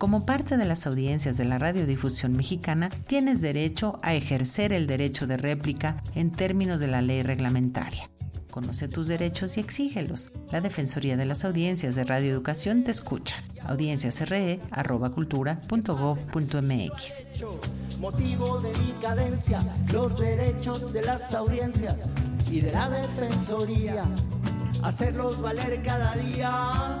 Como parte de las audiencias de la radiodifusión mexicana, tienes derecho a ejercer el derecho de réplica en términos de la ley reglamentaria. Conoce tus derechos y exígelos. La Defensoría de las Audiencias de Radio Educación te escucha. audienciasre.cultura.gov.mx Motivo de mi cadencia, los derechos de las audiencias y de la Defensoría, hacerlos valer cada día.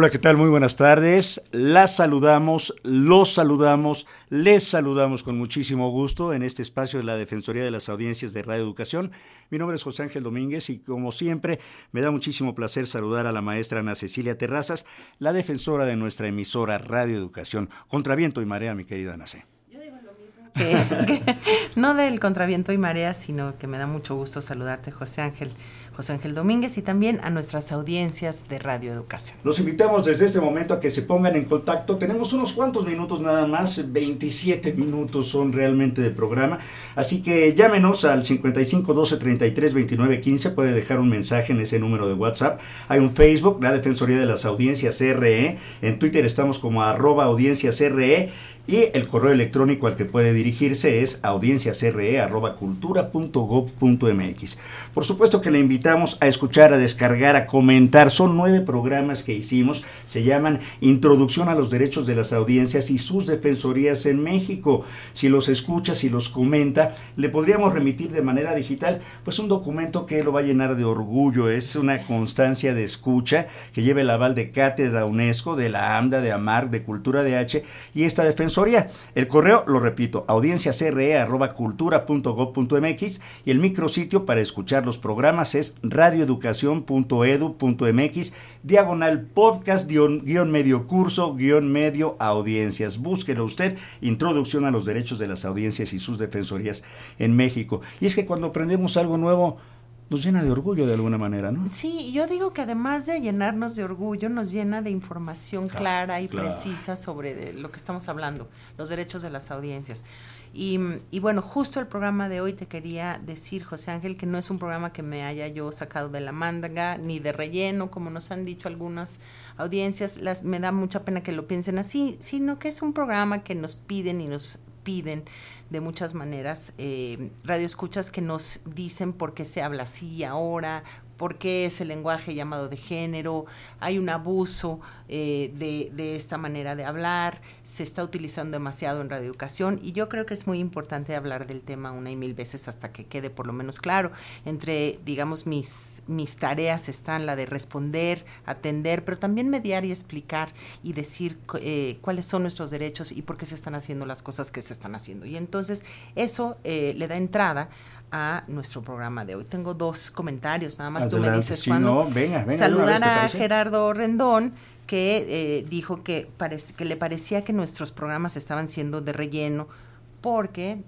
Hola, ¿qué tal? Muy buenas tardes. Las saludamos, los saludamos, les saludamos con muchísimo gusto en este espacio de la Defensoría de las Audiencias de Radio Educación. Mi nombre es José Ángel Domínguez y como siempre me da muchísimo placer saludar a la maestra Ana Cecilia Terrazas, la defensora de nuestra emisora Radio Educación. Contraviento y marea, mi querida Ana C. no del contraviento y marea, sino que me da mucho gusto saludarte, José Ángel. José Ángel Domínguez y también a nuestras audiencias de Radio Educación. Los invitamos desde este momento a que se pongan en contacto. Tenemos unos cuantos minutos nada más, 27 minutos son realmente de programa. Así que llámenos al 55 12 33 29 15. Puede dejar un mensaje en ese número de WhatsApp. Hay un Facebook, la Defensoría de las Audiencias RE. En Twitter estamos como arroba audiencias RE. Y el correo electrónico al que puede dirigirse es audienciasre.cultura.gov.mx. Por supuesto que le invitamos a escuchar, a descargar, a comentar. Son nueve programas que hicimos. Se llaman Introducción a los Derechos de las Audiencias y sus Defensorías en México. Si los escucha, si los comenta, le podríamos remitir de manera digital, pues un documento que lo va a llenar de orgullo. Es una constancia de escucha que lleva el aval de Cátedra UNESCO, de la AMDA, de AMAR, de Cultura de H y esta defensoría el correo, lo repito, audienciasre.cultura.gov.mx y el micrositio para escuchar los programas es radioeducación.edu.mx, diagonal podcast, guion, medio curso, guion medio audiencias. Búsquelo usted, introducción a los derechos de las audiencias y sus defensorías en México. Y es que cuando aprendemos algo nuevo, nos llena de orgullo de alguna manera, ¿no? Sí, yo digo que además de llenarnos de orgullo, nos llena de información clara y precisa sobre lo que estamos hablando, los derechos de las audiencias. Y, y, bueno, justo el programa de hoy te quería decir, José Ángel, que no es un programa que me haya yo sacado de la mándaga, ni de relleno, como nos han dicho algunas audiencias, las, me da mucha pena que lo piensen así, sino que es un programa que nos piden y nos piden de muchas maneras, eh, radioescuchas que nos dicen por qué se habla así ahora, por qué ese lenguaje llamado de género, hay un abuso eh, de, de, esta manera de hablar, se está utilizando demasiado en radioeducación y yo creo que es muy importante hablar del tema una y mil veces hasta que quede por lo menos claro. Entre, digamos, mis, mis tareas están la de responder, atender, pero también mediar y explicar y decir eh, cuáles son nuestros derechos y por qué se están haciendo las cosas que se están haciendo. Y entonces eso eh, le da entrada a nuestro programa de hoy. Tengo dos comentarios, nada más tú me dices cuándo. Saludar a Gerardo Rendón, que eh, dijo que, que le parecía que nuestros programas estaban siendo de relleno, porque,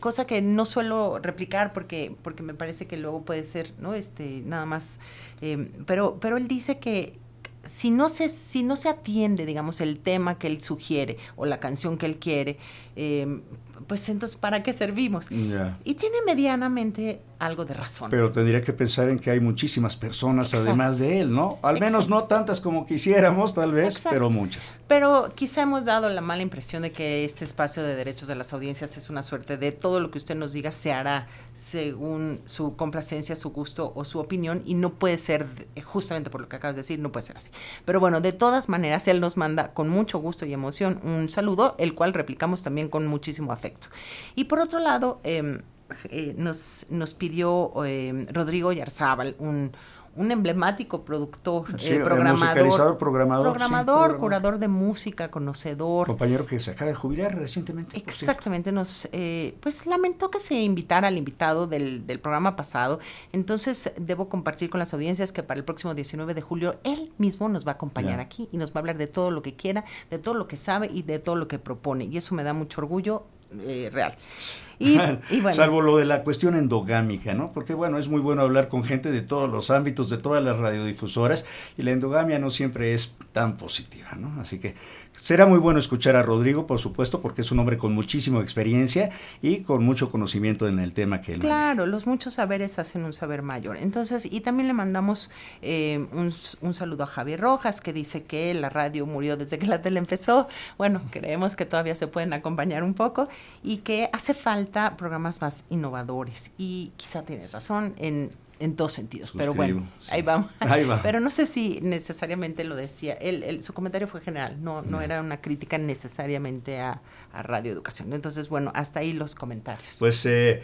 cosa que no suelo replicar porque, porque me parece que luego puede ser, ¿no? Este, nada más, eh, pero, pero él dice que si no se, si no se atiende, digamos, el tema que él sugiere o la canción que él quiere, eh, pues entonces, ¿para qué servimos? Y tiene medianamente algo de razón. Pero tendría que pensar en que hay muchísimas personas además de él, ¿no? Al menos no tantas como quisiéramos, tal vez, pero muchas. Pero quizá hemos dado la mala impresión de que este espacio de derechos de las audiencias es una suerte de todo lo que usted nos diga se hará según su complacencia, su gusto o su opinión y no puede ser, justamente por lo que acabas de decir, no puede ser así. Pero bueno, de todas maneras, él nos manda con mucho gusto y emoción un saludo, el cual replicamos también con muchísimo afecto. Y por otro lado, eh, eh, nos, nos pidió eh, Rodrigo Yarzábal, un, un emblemático productor, eh, programador, programador, programador curador de música, conocedor. Compañero que se acaba de jubilar recientemente. Exactamente, nos eh, pues lamentó que se invitara al invitado del, del, programa pasado. Entonces debo compartir con las audiencias que para el próximo 19 de julio él mismo nos va a acompañar aquí y nos va a hablar de todo lo que quiera, de todo lo que sabe y de todo lo que propone. Y eso me da mucho orgullo real. Y, bueno. Salvo lo de la cuestión endogámica, ¿no? Porque bueno, es muy bueno hablar con gente de todos los ámbitos, de todas las radiodifusoras, y la endogamia no siempre es tan positiva, ¿no? Así que Será muy bueno escuchar a Rodrigo, por supuesto, porque es un hombre con muchísima experiencia y con mucho conocimiento en el tema que él Claro, los muchos saberes hacen un saber mayor. Entonces, y también le mandamos eh, un, saludo a Javier Rojas, que dice que la radio murió desde que la tele empezó. Bueno, creemos que todavía se pueden acompañar un poco y que hace falta programas más innovadores. Y quizá tiene razón en en dos sentidos, pero bueno, ahí vamos. Pero no sé si necesariamente lo decía, él, su comentario fue general, no, no, era una crítica necesariamente a, a Radio Educación. Entonces, bueno, hasta ahí los comentarios. Pues eh,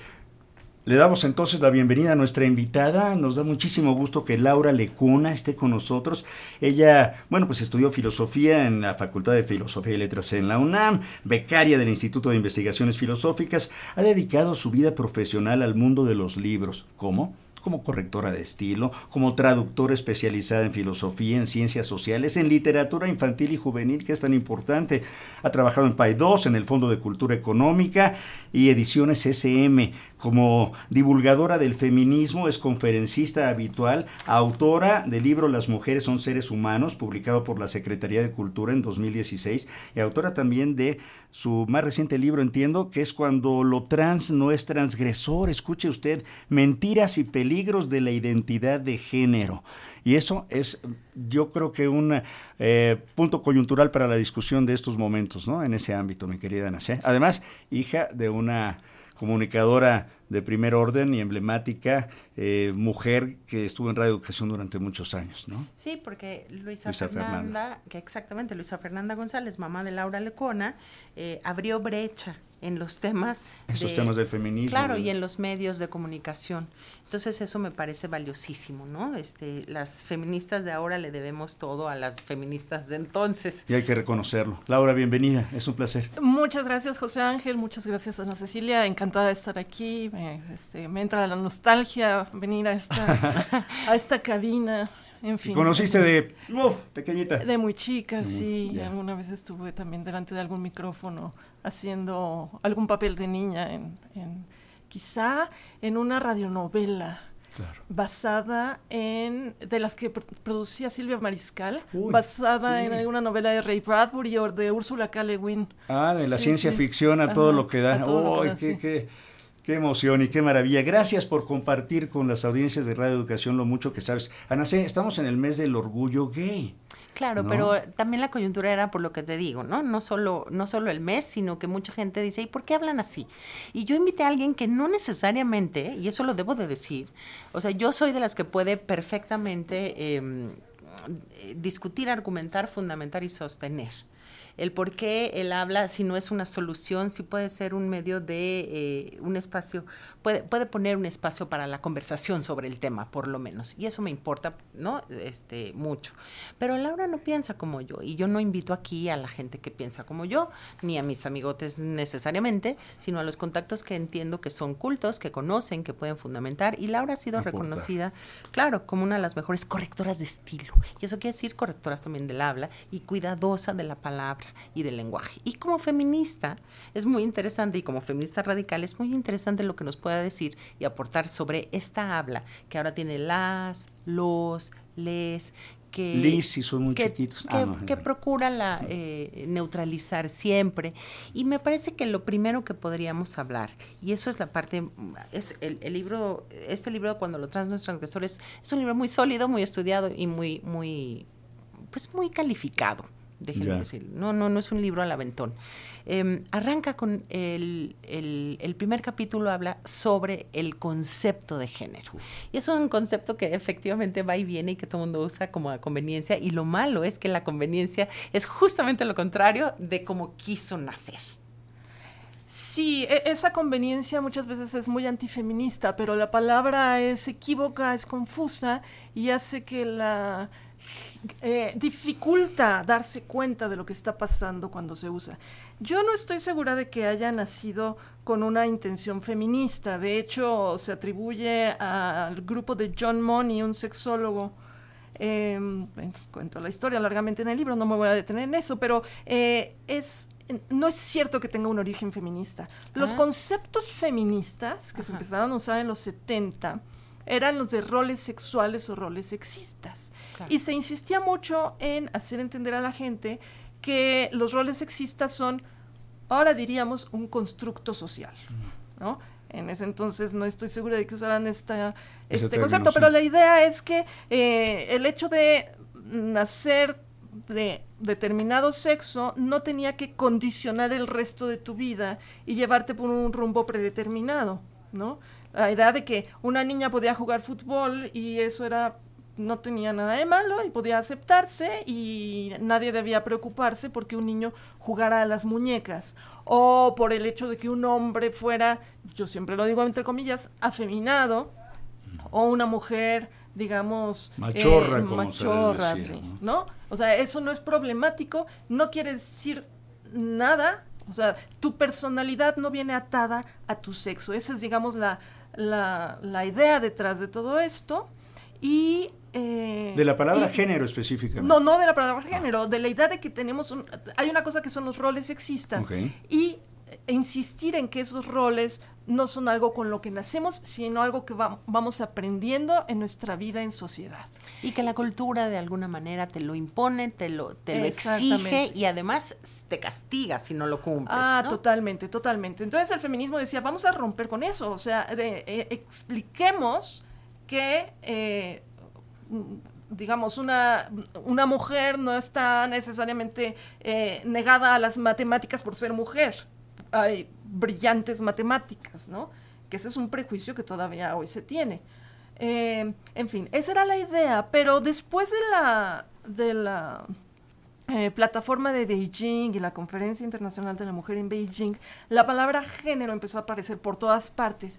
le damos entonces la bienvenida a nuestra invitada. Nos da muchísimo gusto que Laura Lecuna esté con nosotros. Ella, bueno, pues estudió filosofía en la Facultad de Filosofía y Letras en la UNAM, becaria del Instituto de Investigaciones Filosóficas. Ha dedicado su vida profesional al mundo de los libros. ¿Cómo? como correctora de estilo, como traductora especializada en filosofía, en ciencias sociales, en literatura infantil y juvenil, que es tan importante. Ha trabajado en PAI 2, en el Fondo de Cultura Económica y Ediciones SM. Como divulgadora del feminismo, es conferencista habitual, autora del libro Las mujeres son seres humanos, publicado por la Secretaría de Cultura en 2016, y autora también de su más reciente libro, entiendo, que es cuando lo trans no es transgresor. Escuche usted, mentiras y peligros de la identidad de género. Y eso es, yo creo que un eh, punto coyuntural para la discusión de estos momentos, ¿no? En ese ámbito, mi querida Ana. Además, hija de una comunicadora de primer orden y emblemática eh, mujer que estuvo en Radio Educación durante muchos años, ¿no? Sí, porque Luisa, Fernanda, que exactamente, Luisa Fernanda González, mamá de Laura Lecona, eh, abrió brecha en los temas. Esos temas del feminismo. Claro, y en los medios de comunicación. Entonces eso me parece valiosísimo, ¿no? Este, las feministas de ahora le debemos todo a las feministas de entonces. Y hay que reconocerlo. Laura, bienvenida, es un placer. Muchas gracias José Ángel, muchas gracias Ana Cecilia, encantada de estar aquí. Me, este, me entra la nostalgia venir a esta, a esta cabina. En fin. ¿Conociste de pequeñita? De muy chica, sí. Alguna vez estuve también delante de algún micrófono haciendo algún papel de niña en quizá en una radionovela. basada en de las que producía Silvia Mariscal, basada en alguna novela de Ray Bradbury o de Úrsula K. Le Guin. Ah, de la ciencia ficción a todo lo que da. qué, qué, qué, emoción y qué maravilla! Gracias por compartir con las audiencias de Radio Educación lo mucho que sabes. Ana estamos en el mes del orgullo gay. Claro, pero también la coyuntura era por lo que te digo, ¿no? No solo, no solo el mes, sino que mucha gente dice, ¿y por qué hablan así? Y yo invité a alguien que no necesariamente, y eso lo debo de decir, o sea, yo soy de las que puede perfectamente em, discutir, argumentar, fundamentar y sostener el por qué él habla, si no es una solución, si puede ser un medio de eh, un espacio, puede, puede poner un espacio para la conversación sobre el tema, por lo menos. Y eso me importa, ¿no? Este, mucho. Pero Laura no piensa como yo, y yo no invito aquí a la gente que piensa como yo, ni a mis amigotes necesariamente, sino a los contactos que entiendo que son cultos, que conocen, que pueden fundamentar. Y Laura ha sido reconocida, claro, como una de las mejores correctoras de estilo. Y eso quiere decir correctoras también del habla y cuidadosa de la palabra y del lenguaje. Y como feminista es muy interesante y como feminista radical es muy interesante lo que nos pueda decir y aportar sobre esta habla que ahora tiene las, los, les, que, son muy chiquitos. Ah, que, procura la, eh, neutralizar siempre. Y me parece que lo primero que podríamos hablar, y eso es la parte, es el, libro, este libro cuando lo trans transgresores, es un libro muy sólido, muy estudiado y muy, muy, pues muy calificado déjenme decir. No, no, no es un libro al aventón. Em, arranca con el, el, primer capítulo, habla sobre el concepto de género. Y es un concepto que efectivamente va y viene y que todo el mundo usa como a conveniencia. Y lo malo es que la conveniencia es justamente lo contrario de cómo quiso nacer. Sí, e, esa conveniencia muchas veces es muy antifeminista, pero la palabra es equívoca, es confusa y hace que la eh, dificulta darse cuenta de lo que está pasando cuando se usa. Yo no estoy segura de que haya nacido con una intención feminista. De hecho, se atribuye al grupo de John Money, un sexólogo. Eh, cuento la historia largamente en el libro, no me voy a detener en eso, pero eh, es no es cierto que tenga un origen feminista. Los Ah. conceptos feministas que se empezaron a usar en los 70 eran los de roles sexuales o roles sexistas. Claro. Y se insistía mucho en hacer entender a la gente que los roles sexistas son, ahora diríamos, un constructo social. ¿no? En ese entonces no estoy segura de que usaran esta, este término, concepto, sí. pero la idea es que eh, el hecho de nacer de determinado sexo no tenía que condicionar el resto de tu vida y llevarte por un rumbo predeterminado, ¿no? La idea de que una niña podía jugar fútbol y eso era no tenía nada de malo y podía aceptarse y nadie debía preocuparse porque un niño jugara a las muñecas o por el hecho de que un hombre fuera, yo siempre lo digo entre comillas, afeminado o una mujer, digamos, eh, Machorra, como se les machorra, decía, sí, ¿no? ¿no? O sea, eso no es problemático, no quiere decir nada, o sea, tu personalidad no viene atada a tu sexo. Esa es, digamos, la, la, la idea detrás de todo esto. Y... eh, De la palabra y- género específicamente. no, no de la palabra género, de la idea de que tenemos un, hay una cosa que son los roles sexistas y insistir en que esos roles no son algo con lo que nacemos, sino algo que va- vamos aprendiendo en nuestra vida en sociedad. Y que la cultura de alguna manera te lo impone, te lo, te lo exige y además te castiga si no lo cumples. Ah, ¿no? totalmente, totalmente. Entonces el feminismo decía, vamos a romper con eso, o sea, de- eh, expliquemos que, eh, digamos, una, una mujer no está necesariamente eh, negada a las matemáticas por ser mujer. Hay brillantes matemáticas, ¿no? Que ese es un prejuicio que todavía hoy se tiene. Eh, en fin, esa era la idea, pero después de la, de la eh, plataforma de Beijing y la Conferencia Internacional de la Mujer en Beijing, la palabra género empezó a aparecer por todas partes.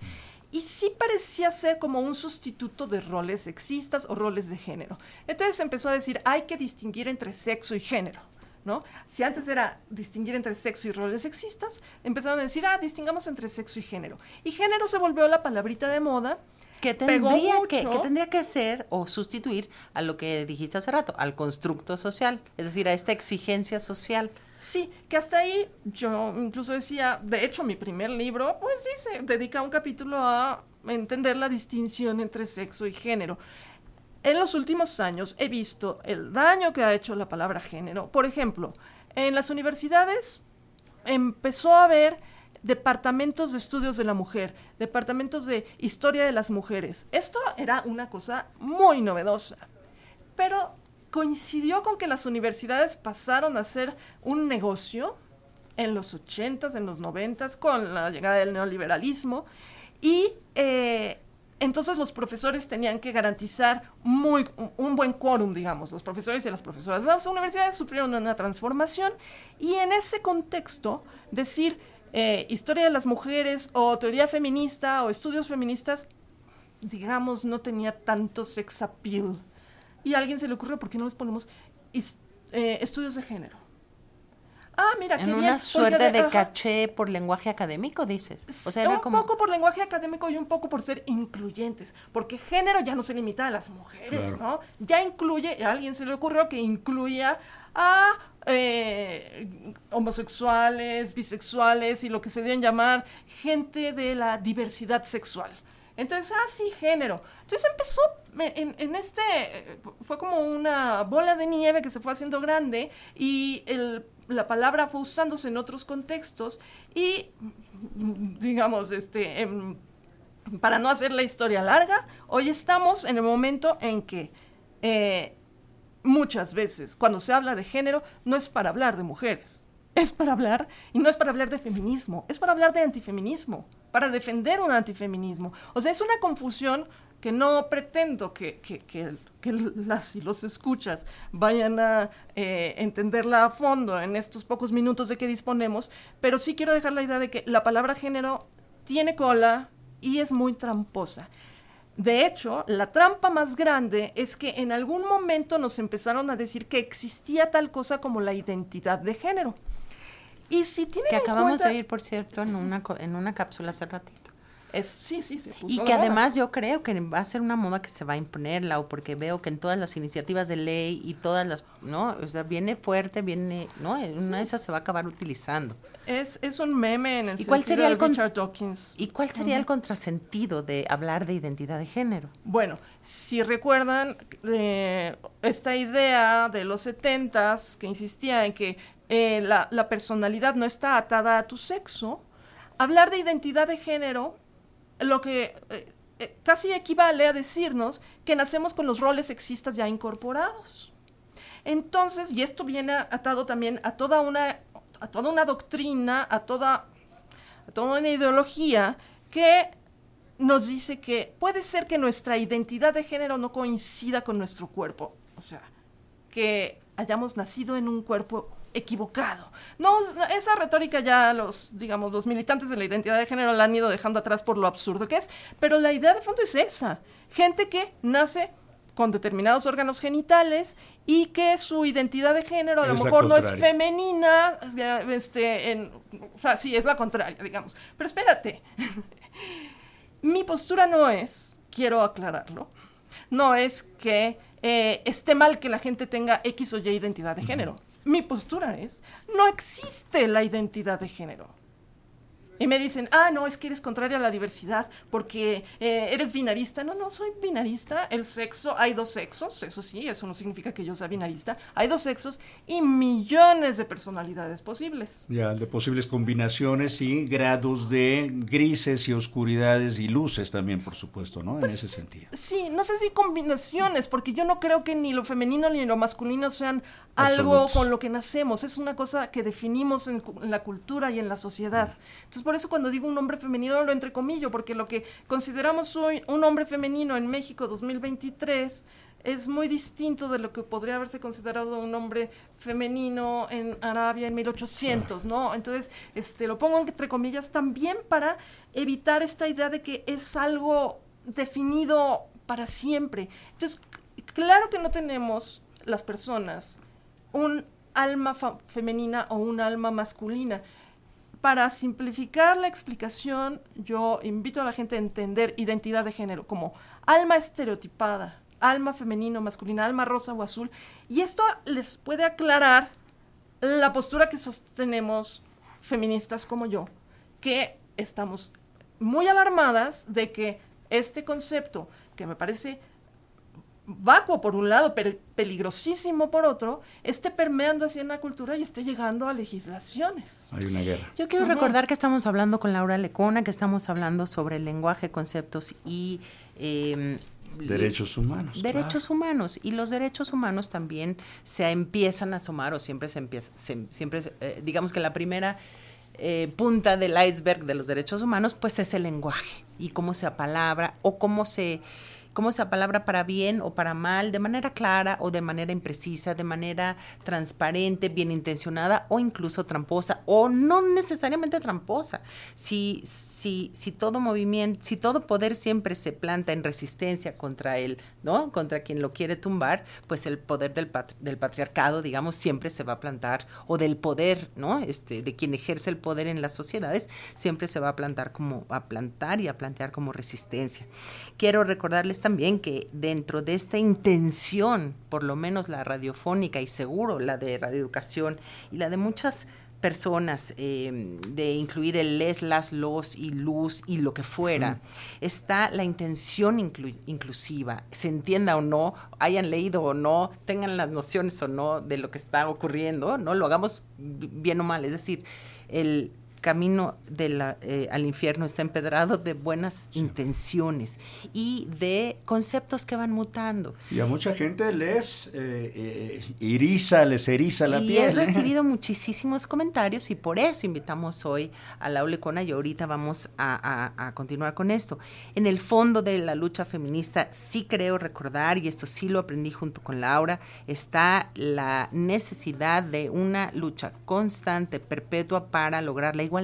Y sí parecía ser como un sustituto de roles sexistas o roles de género. Entonces empezó a decir, hay que distinguir entre sexo y género. ¿No? Si antes era distinguir entre sexo y roles sexistas, empezaron a decir, ah, distingamos entre sexo y género. Y género se volvió la palabrita de moda. Que tendría que, que tendría que ser o sustituir a lo que dijiste hace rato, al constructo social, es decir, a esta exigencia social. Sí, que hasta ahí yo incluso decía, de hecho mi primer libro, pues sí, se dedica un capítulo a entender la distinción entre sexo y género. En los últimos años he visto el daño que ha hecho la palabra género. Por ejemplo, en las universidades empezó a haber departamentos de estudios de la mujer, departamentos de historia de las mujeres. Esto era una cosa muy novedosa pero coincidió con que las universidades pasaron a ser un negocio en los 80s, en los 90s, con la llegada del neoliberalismo, y eh, entonces los profesores tenían que garantizar muy, un buen quórum, digamos, los profesores y las profesoras. Las universidades sufrieron una transformación y en ese contexto decir eh, historia de las mujeres o teoría feminista o estudios feministas, digamos, no tenía tanto sex appeal y a alguien se le ocurrió, ¿por qué no les ponemos eh, estudios de género? Ah, mira, qué En bien, una suerte de caché por lenguaje académico, dices. O sea, era un como... poco por lenguaje académico y un poco por ser incluyentes, porque género ya no se limita a las mujeres, Claro. ¿no? Ya incluye, a alguien se le ocurrió que incluya a eh, homosexuales, bisexuales y lo que se deben llamar gente de la diversidad sexual. Entonces, ah, sí, género. Entonces empezó en, este, eh, fue como una bola de nieve que se fue haciendo grande y la palabra fue usándose en otros contextos y, digamos, este, para no hacer la historia larga, hoy estamos en el momento en que eh, muchas veces cuando se habla de género no es para hablar de mujeres, es para hablar, y no es para hablar de feminismo, es para hablar de antifeminismo, para defender un antifeminismo. O sea, es una confusión que no pretendo que, que- que- las y los escuchas vayan a eh, entenderla a fondo en estos pocos minutos de que disponemos, pero sí quiero dejar la idea de que la palabra género tiene cola y es muy tramposa. De hecho, la trampa más grande es que en algún momento nos empezaron a decir que existía tal cosa como la identidad de género. Y si tienen Que en acabamos cuenta- de oír, por cierto, en una, en una cápsula hace ratito. Es, sí, sí, puso Y de que además yo creo que va a ser una moda que se va a imponer, Lau, porque veo que en todas las iniciativas de ley y todas las, ¿no? O sea, viene fuerte, viene, ¿no? Una de esas se va a acabar utilizando. Es, es un meme en el ¿Y cuál sentido sería de el con- Richard Dawkins. ¿Y cuál sería el contrasentido de hablar de identidad de género? Bueno, si recuerdan eh, esta idea de los setentas que insistía en que eh, la, personalidad no está atada a tu sexo, hablar de identidad de género lo que eh, eh, casi equivale a decirnos que nacemos con los roles sexistas ya incorporados. Entonces, y esto viene atado también a toda una, a toda una doctrina, a toda, a toda una ideología que nos dice que puede ser que nuestra identidad de género no coincida con nuestro cuerpo. O sea, que hayamos nacido en un cuerpo equivocado. No, esa retórica ya los, digamos, los militantes de la identidad de género la han ido dejando atrás por lo absurdo que es, pero la idea de fondo es esa. Gente que nace con determinados órganos genitales y que su identidad de género a lo Es mejor no es femenina, este, en, o sea, sí, es la contraria, digamos. Pero espérate, mi postura no es, quiero aclararlo, no es que eh, esté mal que la gente tenga X o Y identidad de género. Mi postura es, no existe la identidad de género. Y me dicen, ah, no, es que eres contraria a la diversidad porque eh, eres binarista. No, no soy binarista. El sexo, hay dos sexos, eso sí, eso no significa que yo sea binarista. Hay dos sexos y millones de personalidades posibles. Ya, de posibles combinaciones y grados de grises y oscuridades y luces también, por supuesto, ¿no? en ese sentido. Sí, no sé si combinaciones, porque yo no creo que ni lo femenino ni lo masculino sean algo con lo que nacemos. Es una cosa que definimos en, en la cultura y en la sociedad. Entonces, por eso cuando digo un hombre femenino lo entrecomillo, porque lo que consideramos hoy un hombre femenino en México 2023 es muy distinto de lo que podría haberse considerado un hombre femenino en Arabia en 1800, ¿no? Entonces, este, lo pongo entre comillas también para evitar esta idea de que es algo definido para siempre. Entonces, claro que no tenemos las personas un alma femenina o un alma masculina. Para simplificar la explicación, yo invito a la gente a entender identidad de género como alma estereotipada, alma femenino, masculina, alma rosa o azul. Y esto les puede aclarar la postura que sostenemos feministas como yo, que estamos muy alarmadas de que este concepto, que me parece vacuo por un lado, pero peligrosísimo por otro, esté permeando así en la cultura y esté llegando a legislaciones. Hay una guerra. Yo quiero recordar que estamos hablando con Laura Lecona, que estamos hablando sobre el lenguaje, conceptos y... eh, Derechos humanos. derechos humanos y los derechos humanos también se empiezan a asomar o siempre se empieza se- siempre se- eh, digamos que la primera eh, punta del iceberg de los derechos humanos pues es el lenguaje y cómo se apalabra o cómo se cómo se apalabra para bien o para mal, de manera clara o de manera imprecisa, de manera transparente, bien intencionada o incluso tramposa o no necesariamente tramposa. Si, si, si todo movimiento, si todo poder siempre se planta en resistencia contra él, ¿no? Contra quien lo quiere tumbar, pues el poder del, del patriarcado, digamos, siempre se va a plantar, o del poder, ¿no? Este, de quien ejerce el poder en las sociedades, siempre se va a plantar como, a plantar y a plantear como resistencia. Quiero recordarles también que dentro de esta intención, por lo menos la radiofónica y seguro la de radioeducación y la de muchas personas eh, de incluir el les, las, los y luz y lo que fuera, está la intención inclu- inclusiva, se entienda o no, hayan leído o no, tengan las nociones o no de lo que está ocurriendo, no lo hagamos bi- bien o mal, es decir, el camino de la, eh, al infierno está empedrado de buenas intenciones y de conceptos que van mutando. Y a mucha gente les eh, eh, eriza, les eriza la y piel. he ¿eh? recibido muchísimos comentarios y por eso invitamos hoy a Laura Lecona y ahorita vamos a, a- a continuar con esto. En el fondo de la lucha feminista sí creo recordar, y esto sí lo aprendí junto con Laura, está la necesidad de una lucha constante, perpetua para lograr la igualdad.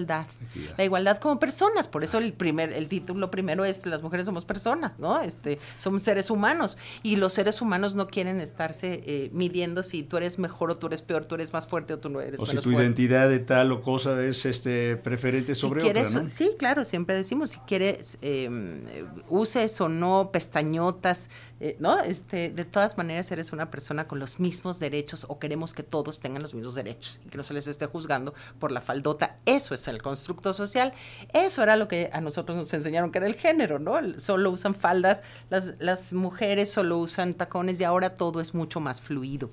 La igualdad como personas, por eso el primer, el título primero es las mujeres somos personas, ¿no? Este, somos seres humanos. Y los seres humanos no quieren estarse eh, midiendo si tú eres mejor o tú eres peor, tú eres más fuerte o tú no eres o si tu identidad de tal o cosa es este preferente sobre otra, ¿no? Sí, claro, siempre decimos, si quieres, em, uses o no pestañotas, eh, ¿no? Este, de todas maneras eres una persona con los mismos derechos o queremos que todos tengan los mismos derechos y que no se les esté juzgando por la faldota. Eso es el constructo social. Eso era lo que a nosotros nos enseñaron que era el género, ¿no? Solo usan faldas, las, las mujeres solo usan tacones y ahora todo es mucho más fluido.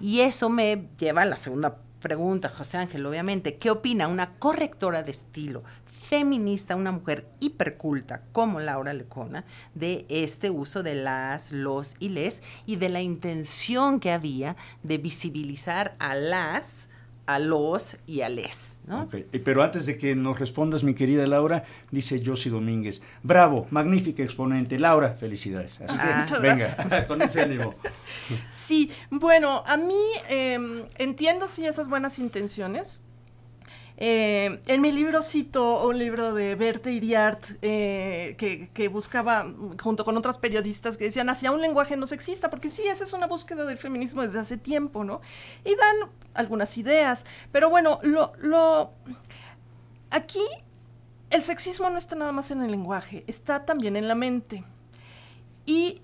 Y eso me lleva a la segunda pregunta, José Ángel, obviamente. ¿Qué opina una correctora de estilo feminista, una mujer hiperculta como Laura Lecona, de este uso de las, los y les y de la intención que había de visibilizar a las a los y a les. ¿no? Pero antes de que nos respondas, mi querida Laura, dice Josie Domínguez, bravo, magnífica exponente. Laura, felicidades. Así que, ah. venga, con ese ánimo. Sí, bueno, a mí eh, entiendo sí esas buenas intenciones, eh, en mi libro cito un libro de Berta Iriart eh, que, buscaba, junto con otras periodistas, que decían hacia un lenguaje no sexista, porque sí, esa es una búsqueda del feminismo desde hace tiempo, ¿no? Y dan algunas ideas. Pero bueno, lo, lo aquí el sexismo no está nada más en el lenguaje, está también en la mente. Y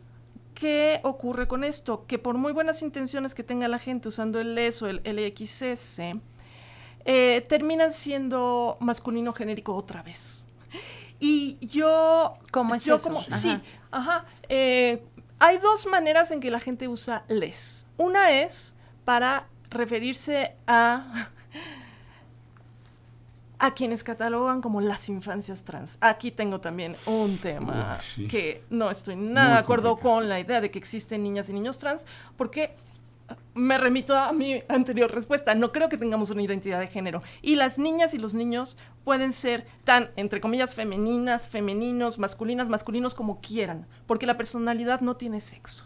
¿qué ocurre con esto? Que por muy buenas intenciones que tenga la gente usando el les o el LXS, eh, terminan siendo masculino genérico otra vez. Y yo... ¿Cómo es eso? Como, Sí, ajá. Eh, hay dos maneras en que la gente usa les. Una es para referirse a a quienes catalogan como las infancias trans. Aquí tengo también un tema que no estoy nada de acuerdo con la idea de que existen niñas y niños trans, porque me remito a mi anterior respuesta. No creo que tengamos una identidad de género. Y las niñas y los niños pueden ser tan, entre comillas, femeninas, femeninos, masculinas, masculinos como quieran, porque la personalidad no tiene sexo.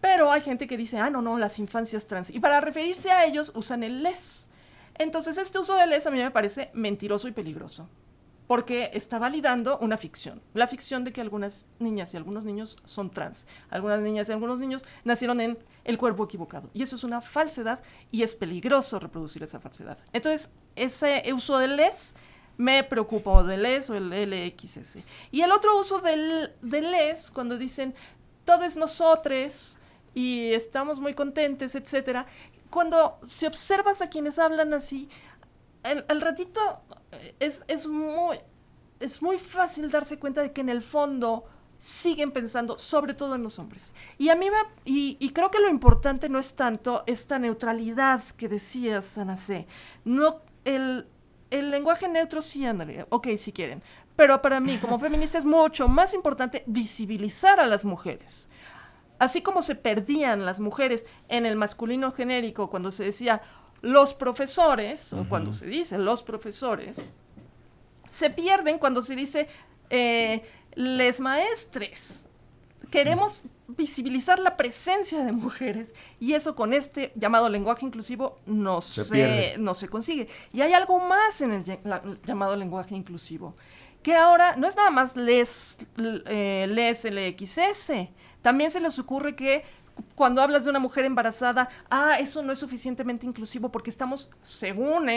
Pero hay gente que dice, ah, no, no, las infancias trans. Y para referirse a ellos usan el les. Entonces, este uso del les a mí me parece mentiroso y peligroso porque está validando una ficción. La ficción de que algunas niñas y algunos niños son trans. Algunas niñas y algunos niños nacieron en el cuerpo equivocado. Y eso es una falsedad y es peligroso reproducir esa falsedad. Entonces, ese uso del les me preocupa, o del les o el LXS. Y el otro uso del, del les, cuando dicen todos nosotros y estamos muy contentes, etcétera, cuando si observas a quienes hablan así, al ratito es, es, muy, es muy fácil darse cuenta de que en el fondo siguen pensando, sobre todo en los hombres. Y a mí me, y, y, creo que lo importante no es tanto esta neutralidad que decía Sanacé. No, el, el lenguaje neutro sí, Andrea, ok, si quieren. Pero para mí, como feminista, es mucho más importante visibilizar a las mujeres. Así como se perdían las mujeres en el masculino genérico cuando se decía, los profesores, o cuando se dice los profesores, se pierden cuando se dice eh, les maestres. Queremos visibilizar la presencia de mujeres y eso con este llamado lenguaje inclusivo no se, no se consigue. Y hay algo más en el llamado lenguaje inclusivo, que ahora no es nada más les, eh, les LXS, también se les ocurre que cuando hablas de una mujer embarazada, ah, eso no es suficientemente inclusivo porque estamos, según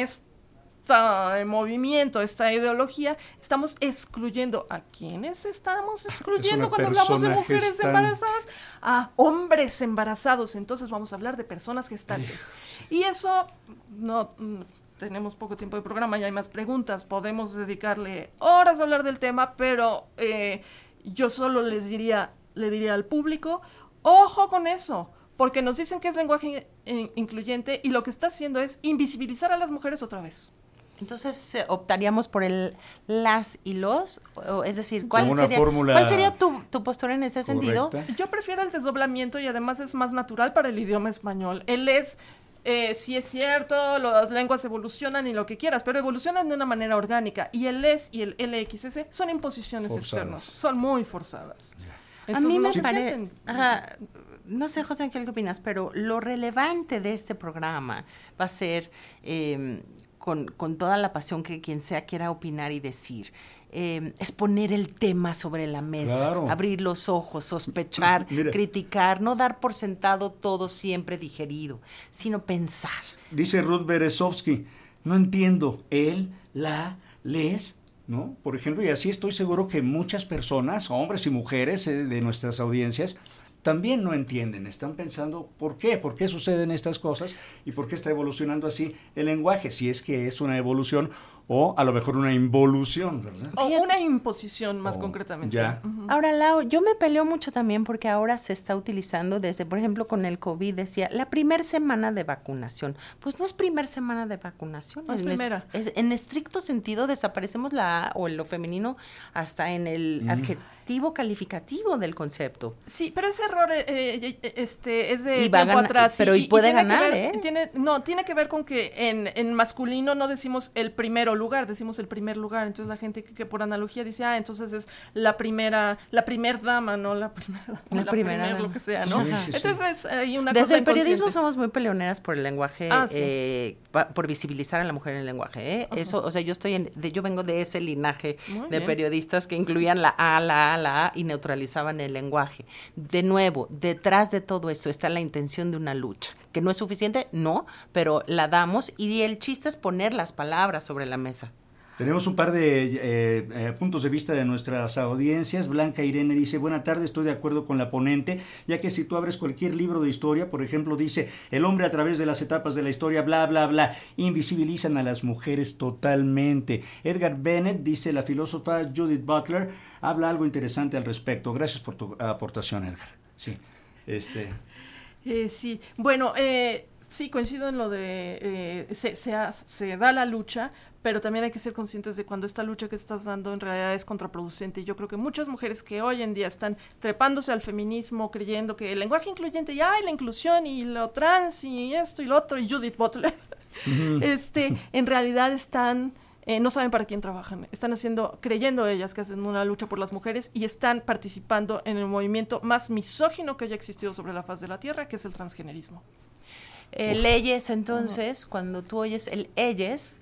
este movimiento, esta ideología, estamos excluyendo. ¿A quiénes estamos excluyendo cuando hablamos de mujeres embarazadas? A hombres embarazados. Entonces vamos a hablar de personas gestantes. Y eso no mm, tenemos poco tiempo de programa y hay más preguntas. Podemos dedicarle horas a hablar del tema, pero eh, yo solo les diría, le diría al público, Ojo con eso, porque nos dicen que es lenguaje incluyente y lo que está haciendo es invisibilizar a las mujeres otra vez. Entonces, ¿optaríamos por el las y los? es decir, ¿cuál sería, ¿cuál sería tu, tu, postura en ese sentido? Yo prefiero el desdoblamiento y además es más natural para el idioma español. Él es, eh, sí es cierto, las lenguas evolucionan y lo que quieras, pero evolucionan de una manera orgánica. Y el es y el LXS son imposiciones externas, son muy forzadas a mí me parece, no sé, José ¿qué opinas? Pero lo relevante de este programa va a ser em, con, con toda la pasión que quien sea quiera opinar y decir. Eh, es poner el tema sobre la mesa, Claro. abrir los ojos, sospechar, Mira. criticar, no dar por sentado todo siempre digerido, sino pensar. Dice Ruth Berezovsky, no entiendo, él, la, les, ¿no? Por ejemplo, y así estoy seguro que muchas personas, hombres y mujeres eh, de nuestras audiencias, también no entienden, están pensando por qué, por qué suceden estas cosas y por qué está evolucionando así el lenguaje, si es que es una evolución o a lo mejor una involución, ¿verdad? O una imposición más O- concretamente. ya. Ahora, Lau, yo me peleo mucho también porque ahora se está utilizando desde, por ejemplo, con el COVID, decía, la primer semana de vacunación. Pues no es primer semana de vacunación. No es en es- primera. es- en estricto sentido, desaparecemos la A o lo femenino hasta en el adjetivo calificativo del concepto. Sí, pero ese error eh, eh, eh, este, es de Y va a tiempo ganar- atrás. pero y puede tiene que ganar, ver- ¿eh? Tiene, no, tiene que ver con que en, en masculino no decimos el primero lugar, decimos el primer lugar. Entonces la gente que, que por analogía dice, ah, entonces es la primera, la primer dama, no la primera dama, La la, primera primer, lo que sea, ¿no? Sí, sí, sí. entonces hay una Desde cosa el periodismo somos muy peleoneras por el lenguaje, Ah, sí. eh, pa- por visibilizar a la mujer en el lenguaje. ¿eh? Eso, o sea, yo estoy en, de, yo vengo de ese linaje Muy de bien. periodistas que incluían la A, la La A y neutralizaban el lenguaje. De nuevo, detrás de todo eso está la intención de una lucha, que no es suficiente, no, pero la damos y el chiste es poner las palabras sobre la mesa. Tenemos un par de eh, eh, puntos de vista de nuestras audiencias. Blanca Irene dice, buena tarde, estoy de acuerdo con la ponente, ya que si tú abres cualquier libro de historia, por ejemplo, dice, el hombre a través de las etapas de la historia, bla, bla, bla, invisibilizan a las mujeres totalmente. Edgar Bennett, dice la filósofa Judith Butler, habla algo interesante al respecto. Gracias por tu aportación, Edgar. Sí, este... Eh, sí, bueno, eh, sí, coincido en lo de, se da la lucha, pero también hay que ser conscientes de cuando esta lucha que estás dando en realidad es contraproducente. Y yo creo que muchas mujeres que hoy en día están trepándose al feminismo, creyendo que el lenguaje incluyente, y ay, la inclusión, y lo trans, y esto y lo otro, y Judith Butler, este, en realidad están... eh, no saben para quién trabajan, están haciendo, creyendo ellas que hacen una lucha por las mujeres y están participando en el movimiento más misógino que haya existido sobre la faz de la Tierra, que es el transgenerismo. Eh, leyes, entonces, cuando tú oyes el ellos,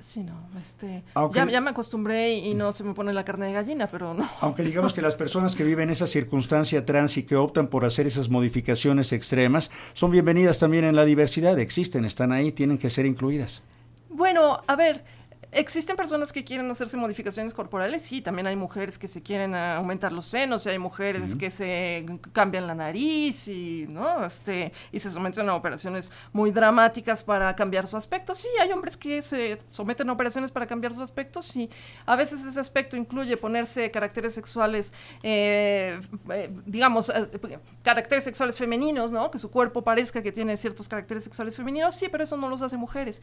Sí, no, este, Aunque- ya, ya me acostumbré y, y no se me pone la carne de gallina, pero no. Aunque digamos que las personas que viven esa circunstancia trans y que optan por hacer esas modificaciones extremas son bienvenidas también en la diversidad. Existen, están ahí, tienen que ser incluidas. Bueno, a ver, ¿existen personas que quieren hacerse modificaciones corporales? Sí, también hay mujeres que se quieren aumentar los senos, y hay mujeres que se cambian la nariz y, ¿no? Este, y se someten a operaciones muy dramáticas para cambiar su aspecto. Sí, hay hombres que se someten a operaciones para cambiar su aspecto, sí. A veces ese aspecto incluye ponerse caracteres sexuales, eh, eh, digamos, eh, caracteres sexuales femeninos, ¿no? Que su cuerpo parezca que tiene ciertos caracteres sexuales femeninos, sí, pero eso no los hace mujeres.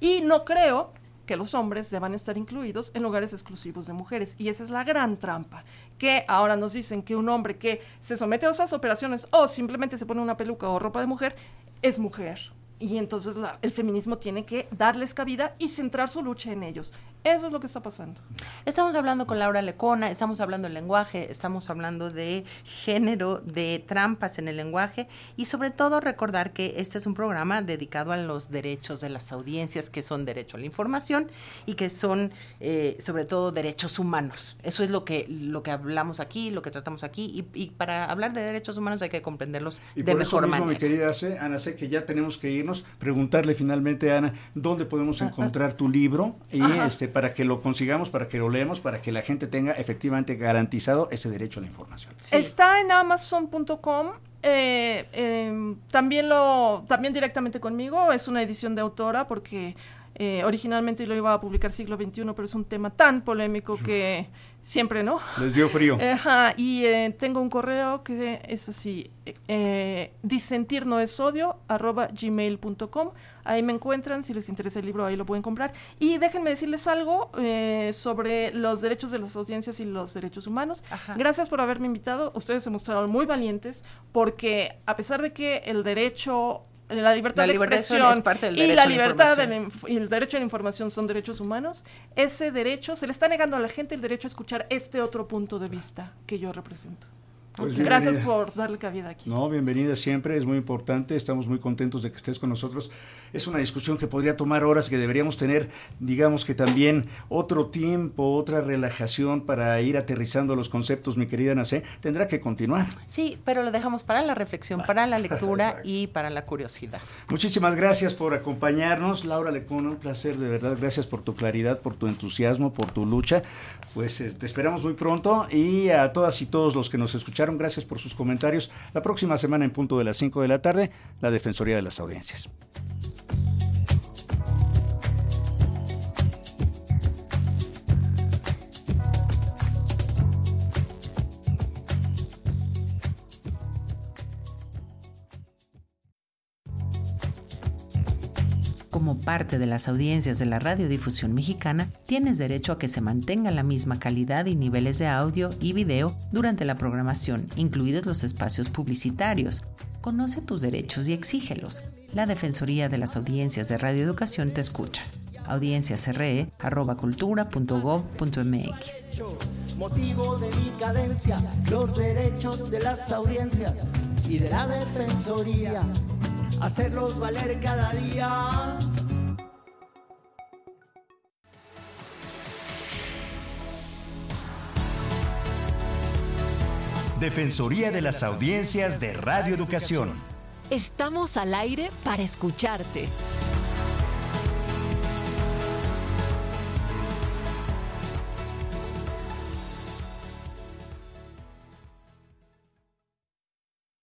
Y no creo que los hombres deban estar incluidos en lugares exclusivos de mujeres. Y esa es la gran trampa. Que ahora nos dicen que un hombre que se somete a esas operaciones o simplemente se pone una peluca o ropa de mujer es mujer. Y entonces la- el feminismo tiene que darles cabida y centrar su lucha en ellos. Eso es lo que está pasando. Estamos hablando con Laura Lecona, estamos hablando del lenguaje, estamos hablando de género, de trampas en el lenguaje y sobre todo recordar que este es un programa dedicado a los derechos de las audiencias, que son derecho a la información y que son eh, sobre todo derechos humanos. Eso es lo que, lo que hablamos aquí, lo que tratamos aquí y, y para hablar de derechos humanos hay que comprenderlos Y de por eso mejor mismo, mi querida Ana, sé que ya tenemos que irnos, preguntarle finalmente a Ana, ¿dónde podemos encontrar tu libro? Y este para que lo consigamos, para que lo leamos, para que la gente tenga efectivamente garantizado ese derecho a la información. Sí. Está en amazon.com. eh, em, también lo también directamente conmigo es una edición de autora porque eh, originalmente lo iba a publicar siglo XXI pero es un tema tan polémico que siempre no Les dio frío. Ajá, y eh, tengo un correo que es así, eh, disentir no es odio, arroba gmail.com. Ahí me encuentran, si les interesa el libro, ahí lo pueden comprar. Y déjenme decirles algo eh, sobre los derechos de las audiencias y los derechos humanos. Ajá. Gracias por haberme invitado. Ustedes se mostraron muy valientes porque a pesar de que el derecho... La libertad La de expresión es parte del y la libertad de y el derecho a la información son derechos humanos, ese derecho se le está negando a la gente el derecho a escuchar este otro punto de vista que yo represento. Pues Gracias por darle cabida aquí. No, bienvenida siempre, es muy importante, estamos muy contentos de que estés con nosotros. Es una discusión que podría tomar horas, que deberíamos tener, digamos que también otro tiempo, otra relajación para ir aterrizando los conceptos, mi querida Nacé. Tendrá que continuar. Sí, pero lo dejamos para la reflexión, para la lectura y para la curiosidad. Muchísimas gracias por acompañarnos, Laura Lecona, un placer de verdad. Gracias por tu claridad, por tu entusiasmo, por tu lucha. Pues te esperamos muy pronto y a todas y todos los que nos escucharon Gracias por sus comentarios. La próxima semana en punto de las 5 de la tarde, la Defensoría de las Audiencias. Como parte de las audiencias de la radiodifusión mexicana, tienes derecho a que se mantenga la misma calidad y niveles de audio y video durante la programación, incluidos los espacios publicitarios. Conoce tus derechos y exígelos. La Defensoría de las Audiencias de Radioeducación te escucha. audienciasre.cultura.gov.mx Motivo de mi cadencia, los derechos de las audiencias y de la Defensoría hacerlos valer cada día. Defensoría de las Audiencias de Radio Educación. Estamos al aire para escucharte.